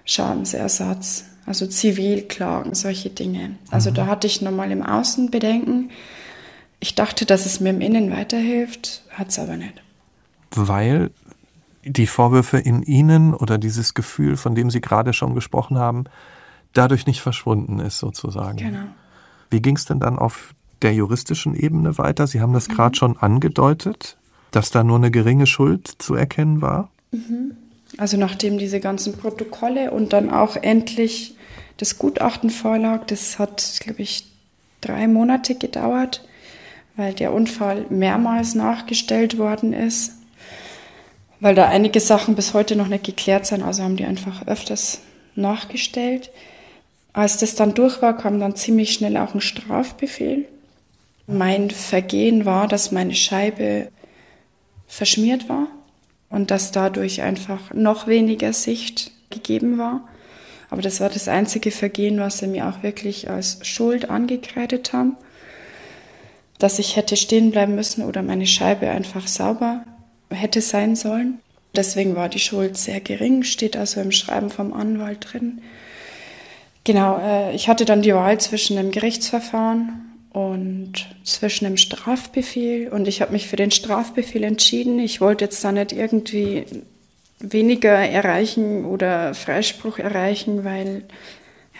Schadensersatz, also Zivilklagen, solche Dinge. Also mhm. da hatte ich nochmal im Außen Bedenken. Ich dachte, dass es mir im Innen weiterhilft, hat es aber nicht. Weil die Vorwürfe in Ihnen oder dieses Gefühl, von dem Sie gerade schon gesprochen haben, dadurch nicht verschwunden ist, sozusagen. Genau. Wie ging es denn dann auf der juristischen Ebene weiter? Sie haben das mhm. gerade schon angedeutet, dass da nur eine geringe Schuld zu erkennen war. Mhm. Also nachdem diese ganzen Protokolle und dann auch endlich das Gutachten vorlag, das hat, glaube ich, drei Monate gedauert, weil der Unfall mehrmals nachgestellt worden ist, weil da einige Sachen bis heute noch nicht geklärt sind, also haben die einfach öfters nachgestellt. Als das dann durch war, kam dann ziemlich schnell auch ein Strafbefehl. Mein Vergehen war, dass meine Scheibe verschmiert war und dass dadurch einfach noch weniger Sicht gegeben war. Aber das war das einzige Vergehen, was sie mir auch wirklich als Schuld angekreidet haben. Dass ich hätte stehen bleiben müssen oder meine Scheibe einfach sauber hätte sein sollen. Deswegen war die Schuld sehr gering, steht also im Schreiben vom Anwalt drin. Genau, äh, ich hatte dann die Wahl zwischen einem Gerichtsverfahren und zwischen dem Strafbefehl und ich habe mich für den Strafbefehl entschieden. Ich wollte jetzt da nicht irgendwie weniger erreichen oder Freispruch erreichen, weil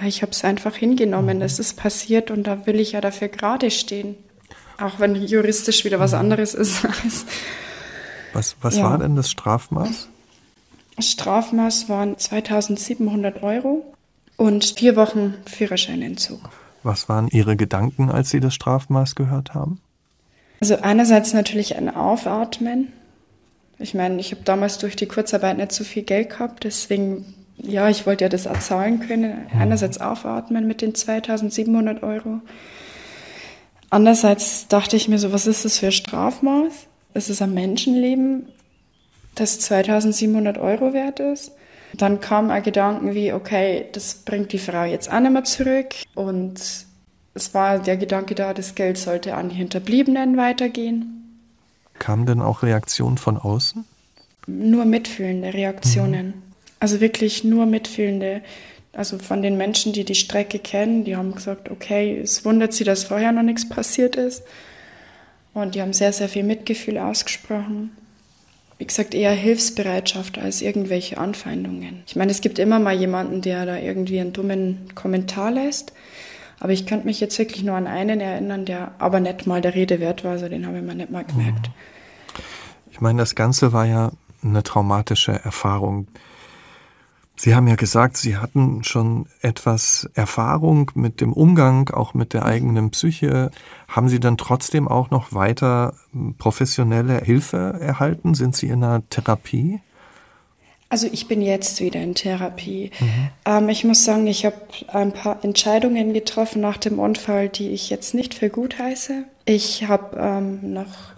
ja, ich habe es einfach hingenommen. Es ist passiert und da will ich ja dafür gerade stehen. Auch wenn juristisch wieder was anderes ist. was was ja. war denn das Strafmaß? Das Strafmaß waren 2700 Euro und vier Wochen Führerscheinentzug. Was waren Ihre Gedanken, als Sie das Strafmaß gehört haben? Also einerseits natürlich ein Aufatmen. Ich meine, ich habe damals durch die Kurzarbeit nicht so viel Geld gehabt, deswegen, ja, ich wollte ja das auch zahlen können. Einerseits aufatmen mit den 2700 Euro. Andererseits dachte ich mir so, was ist das für ein Strafmaß? Ist es ein Menschenleben, das 2700 Euro wert ist? Dann kam ein Gedanken wie, okay, das bringt die Frau jetzt auch nicht mehr zurück. Und es war der Gedanke da, das Geld sollte an die Hinterbliebenen weitergehen. Kamen denn auch Reaktionen von außen? Nur mitfühlende Reaktionen. Mhm. Also wirklich nur mitfühlende. Also von den Menschen, die die Strecke kennen, die haben gesagt, okay, es wundert sie, dass vorher noch nichts passiert ist. Und die haben sehr, sehr viel Mitgefühl ausgesprochen wie gesagt, eher Hilfsbereitschaft als irgendwelche Anfeindungen. Ich meine, es gibt immer mal jemanden, der da irgendwie einen dummen Kommentar lässt. Aber ich könnte mich jetzt wirklich nur an einen erinnern, der aber nicht mal der Rede wert war. Also den habe ich mir nicht mal gemerkt. Ich meine, das Ganze war ja eine traumatische Erfahrung. Sie haben ja gesagt, Sie hatten schon etwas Erfahrung mit dem Umgang, auch mit der eigenen Psyche. Haben Sie dann trotzdem auch noch weiter professionelle Hilfe erhalten? Sind Sie in einer Therapie? Also ich bin jetzt wieder in Therapie. Mhm. Ähm, ich muss sagen, ich habe ein paar Entscheidungen getroffen nach dem Unfall, die ich jetzt nicht für gut heiße. Ich habe ähm, noch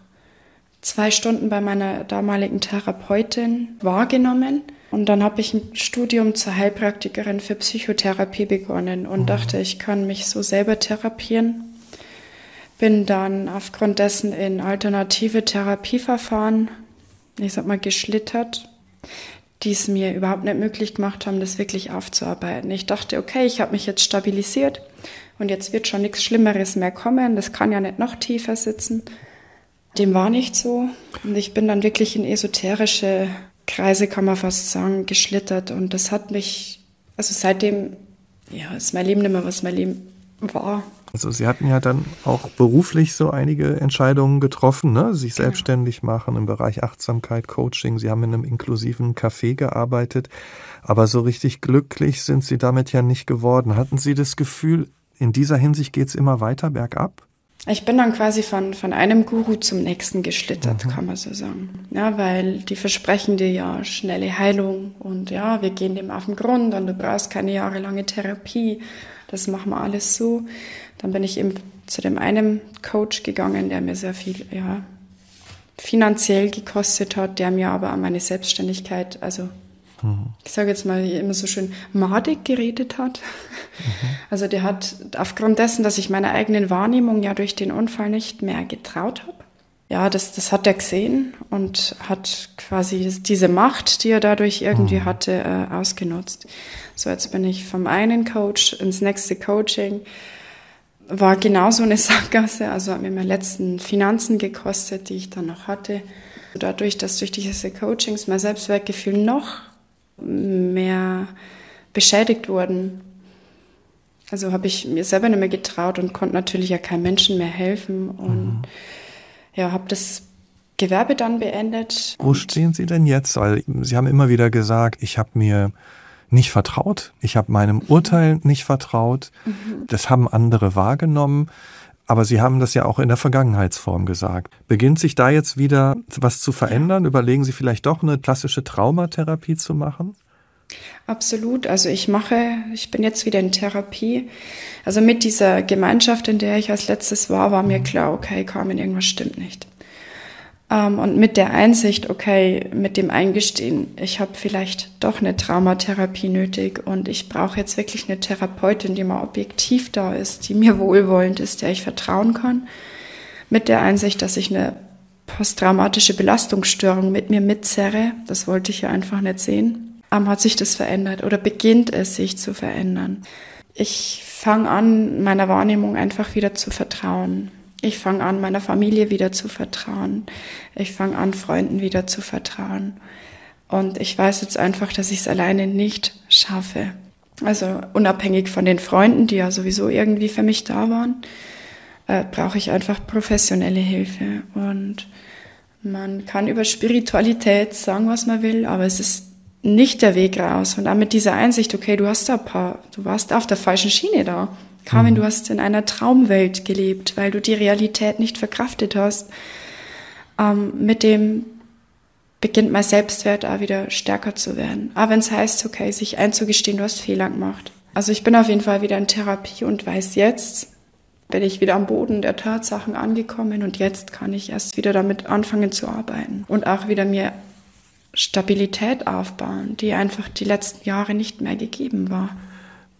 zwei Stunden bei meiner damaligen Therapeutin wahrgenommen und dann habe ich ein Studium zur Heilpraktikerin für Psychotherapie begonnen und mhm. dachte, ich kann mich so selber therapieren. Bin dann aufgrund dessen in alternative Therapieverfahren, ich sag mal, geschlittert, die es mir überhaupt nicht möglich gemacht haben, das wirklich aufzuarbeiten. Ich dachte, okay, ich habe mich jetzt stabilisiert und jetzt wird schon nichts Schlimmeres mehr kommen. Das kann ja nicht noch tiefer sitzen. Dem war nicht so. Und ich bin dann wirklich in esoterische Kreise, kann man fast sagen, geschlittert. Und das hat mich, also seitdem, ja, ist mein Leben nicht mehr, was mein Leben war. Also Sie hatten ja dann auch beruflich so einige Entscheidungen getroffen, ne? sich genau. selbstständig machen im Bereich Achtsamkeit, Coaching. Sie haben in einem inklusiven Café gearbeitet, aber so richtig glücklich sind Sie damit ja nicht geworden. Hatten Sie das Gefühl, in dieser Hinsicht geht es immer weiter bergab? Ich bin dann quasi von, von einem Guru zum nächsten geschlittert, mhm. kann man so sagen. Ja, weil die versprechen dir ja schnelle Heilung und ja, wir gehen dem auf den Grund und du brauchst keine jahrelange Therapie. Das machen wir alles so. Dann bin ich eben zu dem einen Coach gegangen, der mir sehr viel, ja, finanziell gekostet hat, der mir aber an meine Selbstständigkeit, also mhm. ich sage jetzt mal immer so schön, madig geredet hat. Mhm. Also der hat aufgrund dessen, dass ich meiner eigenen Wahrnehmung ja durch den Unfall nicht mehr getraut habe, ja, das, das hat er gesehen und hat quasi diese Macht, die er dadurch irgendwie mhm. hatte, äh, ausgenutzt. So, jetzt bin ich vom einen Coach ins nächste Coaching. War genauso eine Sackgasse, also hat mir meine letzten Finanzen gekostet, die ich dann noch hatte. Dadurch, dass durch diese Coachings mein Selbstwertgefühl noch mehr beschädigt wurden. Also habe ich mir selber nicht mehr getraut und konnte natürlich ja keinem Menschen mehr helfen und mhm ja, habe das Gewerbe dann beendet. Wo stehen Sie denn jetzt? Weil Sie haben immer wieder gesagt, ich habe mir nicht vertraut, ich habe meinem. Urteil nicht vertraut. Mhm. Das haben andere wahrgenommen. Aber Sie haben das ja auch in der Vergangenheitsform gesagt. Beginnt sich da jetzt wieder was zu verändern? Überlegen Sie vielleicht doch eine klassische Traumatherapie zu machen? Absolut. Also ich mache, ich bin jetzt wieder in Therapie. Also mit dieser Gemeinschaft, in der ich als letztes war, war mir klar, okay, Carmen, irgendwas stimmt nicht. Ähm, und mit der Einsicht, okay, mit dem Eingestehen, ich habe vielleicht doch eine Traumatherapie nötig und ich brauche jetzt wirklich eine Therapeutin, die mal objektiv da ist, die mir wohlwollend ist, der ich vertrauen kann. Mit der Einsicht, dass ich eine posttraumatische Belastungsstörung mit mir mitzerre, das wollte ich ja einfach nicht sehen hat sich das verändert oder beginnt es sich zu verändern. Ich fange an, meiner Wahrnehmung einfach wieder zu vertrauen. Ich fange an, meiner Familie wieder zu vertrauen. Ich fange an, Freunden wieder zu vertrauen. Und ich weiß jetzt einfach, dass ich es alleine nicht schaffe. Also unabhängig von den Freunden, die ja sowieso irgendwie für mich da waren, äh, brauche ich einfach professionelle Hilfe. Und man kann über Spiritualität sagen, was man will, aber es ist nicht der Weg raus. Und dann mit dieser Einsicht, okay, du hast da ein paar, du warst auf der falschen Schiene da. Carmen, mhm. du hast in einer Traumwelt gelebt, weil du die Realität nicht verkraftet hast. Ähm, mit dem beginnt mein Selbstwert auch wieder stärker zu werden. Aber wenn es heißt, okay, sich einzugestehen, du hast Fehler gemacht. Also ich bin auf jeden Fall wieder in Therapie und weiß jetzt, bin ich wieder am Boden der Tatsachen angekommen und jetzt kann ich erst wieder damit anfangen zu arbeiten und auch wieder mir Stabilität aufbauen, die einfach die letzten Jahre nicht mehr gegeben war.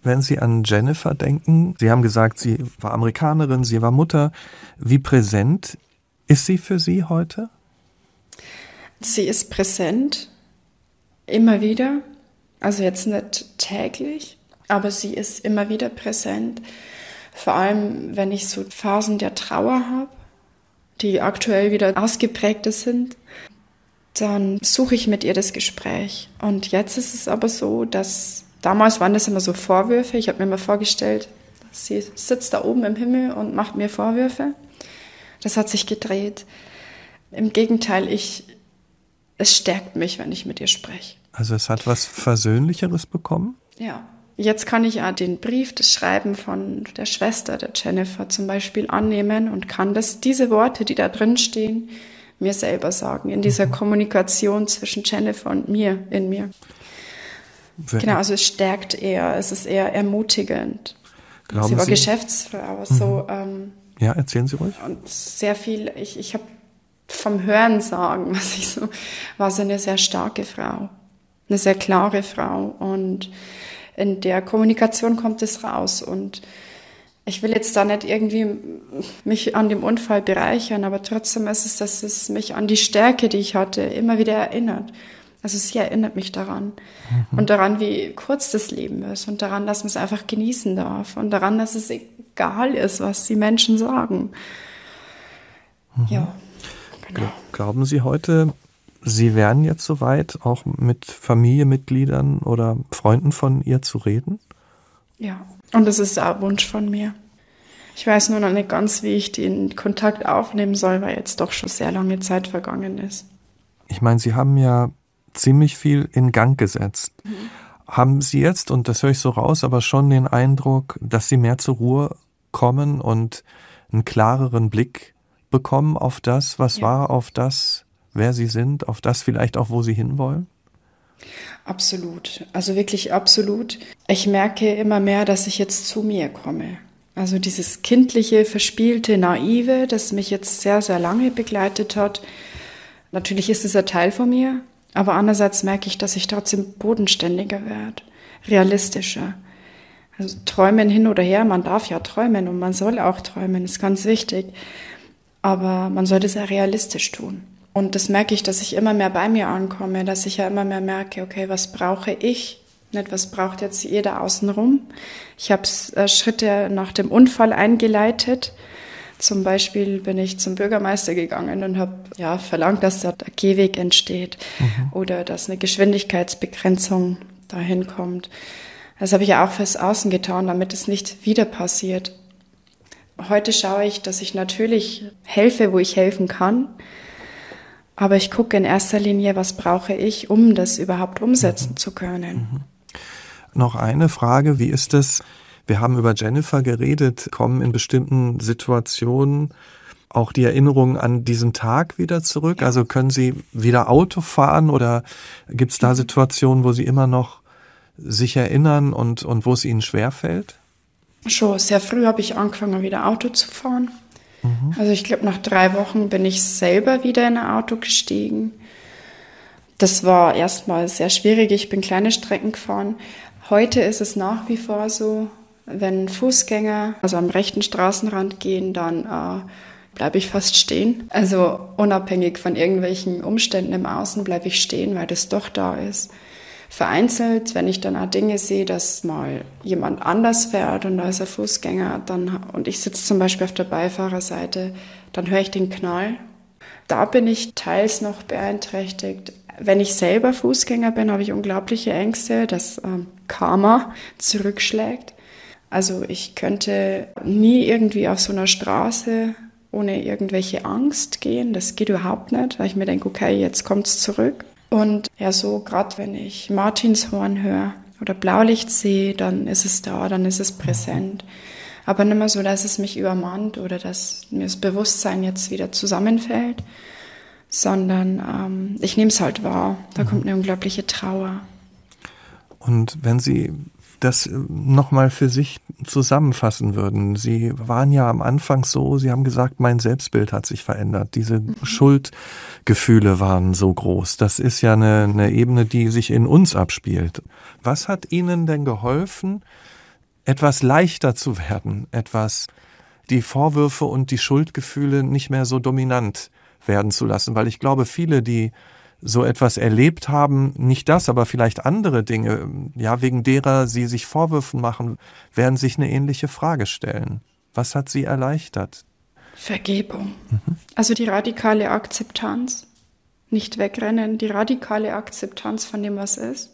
Wenn Sie an Jennifer denken, Sie haben gesagt, sie war Amerikanerin, sie war Mutter. Wie präsent ist sie für Sie heute? Sie ist präsent, immer wieder. Also jetzt nicht täglich, aber sie ist immer wieder präsent. Vor allem, wenn ich so Phasen der Trauer habe, die aktuell wieder ausgeprägter sind dann suche ich mit ihr das Gespräch. Und jetzt ist es aber so, dass damals waren das immer so Vorwürfe. Ich habe mir mal vorgestellt, sie sitzt da oben im Himmel und macht mir Vorwürfe. Das hat sich gedreht. Im Gegenteil, ich, es stärkt mich, wenn ich mit ihr spreche. Also es hat was Versöhnlicheres bekommen? Ja. Jetzt kann ich ja den Brief, das Schreiben von der Schwester der Jennifer zum Beispiel annehmen und kann das, diese Worte, die da drin stehen, mir selber sagen, in dieser mhm. Kommunikation zwischen Jennifer und mir, in mir. Genau, also es stärkt eher, es ist eher ermutigend. Glauben sie war sie? Geschäftsfrau, mhm. so. Ähm, ja, erzählen Sie ruhig. Und sehr viel, ich, ich habe vom Hören sagen, was ich so, war sie eine sehr starke Frau, eine sehr klare Frau und in der Kommunikation kommt es raus und ich will jetzt da nicht irgendwie mich an dem Unfall bereichern, aber trotzdem ist es, dass es mich an die Stärke, die ich hatte, immer wieder erinnert. Also sie erinnert mich daran mhm. und daran, wie kurz das Leben ist und daran, dass man es einfach genießen darf und daran, dass es egal ist, was die Menschen sagen. Mhm. Ja. Genau. Glauben Sie heute, Sie wären jetzt soweit, auch mit Familienmitgliedern oder Freunden von ihr zu reden? Ja, und das ist der Wunsch von mir. Ich weiß nur noch nicht ganz, wie ich den Kontakt aufnehmen soll, weil jetzt doch schon sehr lange Zeit vergangen ist. Ich meine, Sie haben ja ziemlich viel in Gang gesetzt. Mhm. Haben Sie jetzt, und das höre ich so raus, aber schon den Eindruck, dass Sie mehr zur Ruhe kommen und einen klareren Blick bekommen auf das, was ja. war, auf das, wer Sie sind, auf das vielleicht auch, wo Sie hinwollen? Absolut. Also wirklich absolut. Ich merke immer mehr, dass ich jetzt zu mir komme. Also dieses kindliche, verspielte, naive, das mich jetzt sehr, sehr lange begleitet hat. Natürlich ist es ein Teil von mir, aber andererseits merke ich, dass ich trotzdem bodenständiger werde, realistischer. Also träumen hin oder her, man darf ja träumen und man soll auch träumen, ist ganz wichtig. Aber man sollte es ja realistisch tun. Und das merke ich, dass ich immer mehr bei mir ankomme, dass ich ja immer mehr merke, okay, was brauche ich? Nicht, was braucht jetzt jeder außenrum? Ich habe äh, Schritte nach dem Unfall eingeleitet. Zum Beispiel bin ich zum Bürgermeister gegangen und habe ja, verlangt, dass da der Gehweg entsteht mhm. oder dass eine Geschwindigkeitsbegrenzung dahin kommt. Das habe ich ja auch fürs Außen getan, damit es nicht wieder passiert. Heute schaue ich, dass ich natürlich helfe, wo ich helfen kann. Aber ich gucke in erster Linie, was brauche ich, um das überhaupt umsetzen mhm. zu können. Mhm. Noch eine Frage, wie ist es? Wir haben über Jennifer geredet, kommen in bestimmten Situationen auch die Erinnerungen an diesen Tag wieder zurück? Ja. Also können Sie wieder Auto fahren oder gibt es da mhm. Situationen, wo Sie immer noch sich erinnern und, und wo es Ihnen schwerfällt? Schon sehr früh habe ich angefangen, wieder Auto zu fahren. Mhm. Also ich glaube, nach drei Wochen bin ich selber wieder in ein Auto gestiegen. Das war erstmal sehr schwierig. Ich bin kleine Strecken gefahren. Heute ist es nach wie vor so, wenn Fußgänger also am rechten Straßenrand gehen, dann äh, bleibe ich fast stehen. Also unabhängig von irgendwelchen Umständen im Außen bleibe ich stehen, weil das doch da ist vereinzelt, wenn ich dann auch Dinge sehe, dass mal jemand anders fährt und da ist ein Fußgänger dann, und ich sitze zum Beispiel auf der Beifahrerseite, dann höre ich den Knall. Da bin ich teils noch beeinträchtigt. Wenn ich selber Fußgänger bin, habe ich unglaubliche Ängste, dass ähm, Karma zurückschlägt. Also ich könnte nie irgendwie auf so einer Straße ohne irgendwelche Angst gehen. Das geht überhaupt nicht, weil ich mir denke, okay, jetzt kommt es zurück. Und ja, so gerade wenn ich Martinshorn höre oder Blaulicht sehe, dann ist es da, dann ist es präsent. Aber nicht mehr so, dass es mich übermannt oder dass mir das Bewusstsein jetzt wieder zusammenfällt, sondern ähm, ich nehme es halt wahr. Da mhm. kommt eine unglaubliche Trauer. Und wenn Sie das äh, nochmal für sich zusammenfassen würden. Sie waren ja am Anfang so, Sie haben gesagt, mein Selbstbild hat sich verändert. Diese mhm. Schuldgefühle waren so groß. Das ist ja eine, eine Ebene, die sich in uns abspielt. Was hat Ihnen denn geholfen, etwas leichter zu werden, etwas die Vorwürfe und die Schuldgefühle nicht mehr so dominant werden zu lassen? Weil ich glaube, viele, die so etwas erlebt haben, nicht das, aber vielleicht andere Dinge, ja, wegen derer sie sich Vorwürfen machen, werden sich eine ähnliche Frage stellen. Was hat sie erleichtert? Vergebung. Mhm. Also die radikale Akzeptanz. Nicht wegrennen, die radikale Akzeptanz von dem, was ist.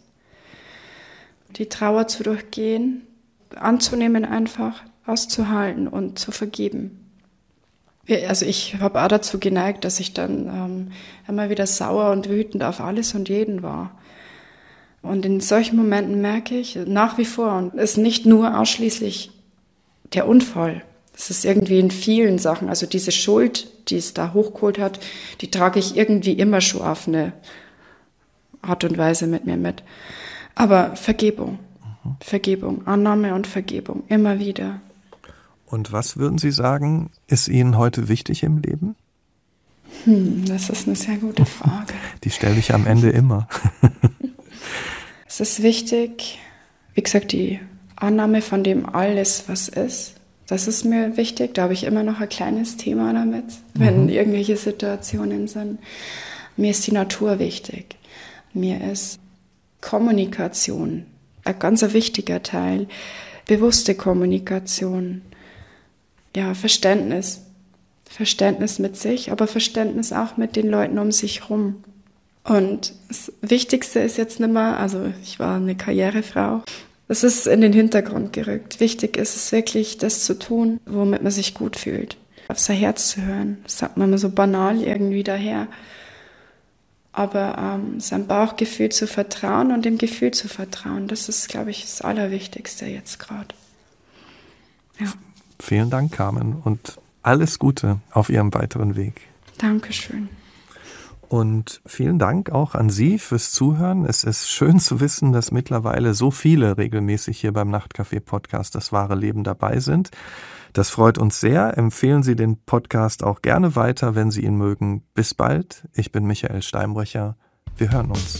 Die Trauer zu durchgehen, anzunehmen einfach, auszuhalten und zu vergeben. Also ich habe auch dazu geneigt, dass ich dann ähm, immer wieder sauer und wütend auf alles und jeden war. Und in solchen Momenten merke ich nach wie vor, und es ist nicht nur ausschließlich der Unfall, es ist irgendwie in vielen Sachen, also diese Schuld, die es da hochgeholt hat, die trage ich irgendwie immer schon auf eine Art und Weise mit mir mit. Aber Vergebung, mhm. Vergebung, Annahme und Vergebung, immer wieder. Und was würden Sie sagen, ist Ihnen heute wichtig im Leben? Hm, das ist eine sehr gute Frage. Die stelle ich am Ende immer. es ist wichtig, wie gesagt, die Annahme von dem alles, was ist. Das ist mir wichtig. Da habe ich immer noch ein kleines Thema damit, wenn mhm. irgendwelche Situationen sind. Mir ist die Natur wichtig. Mir ist Kommunikation ein ganz wichtiger Teil. Bewusste Kommunikation ja, Verständnis. Verständnis mit sich, aber Verständnis auch mit den Leuten um sich herum. Und das Wichtigste ist jetzt nicht mehr, also ich war eine Karrierefrau, das ist in den Hintergrund gerückt. Wichtig ist es wirklich, das zu tun, womit man sich gut fühlt. Auf sein Herz zu hören. Das sagt man immer so banal irgendwie daher. Aber ähm, seinem Bauchgefühl zu vertrauen und dem Gefühl zu vertrauen, das ist, glaube ich, das Allerwichtigste jetzt gerade. Ja. Vielen Dank, Carmen, und alles Gute auf Ihrem weiteren Weg. Dankeschön. Und vielen Dank auch an Sie fürs Zuhören. Es ist schön zu wissen, dass mittlerweile so viele regelmäßig hier beim Nachtcafé Podcast Das wahre Leben dabei sind. Das freut uns sehr. Empfehlen Sie den Podcast auch gerne weiter, wenn Sie ihn mögen. Bis bald. Ich bin Michael Steinbrecher. Wir hören uns.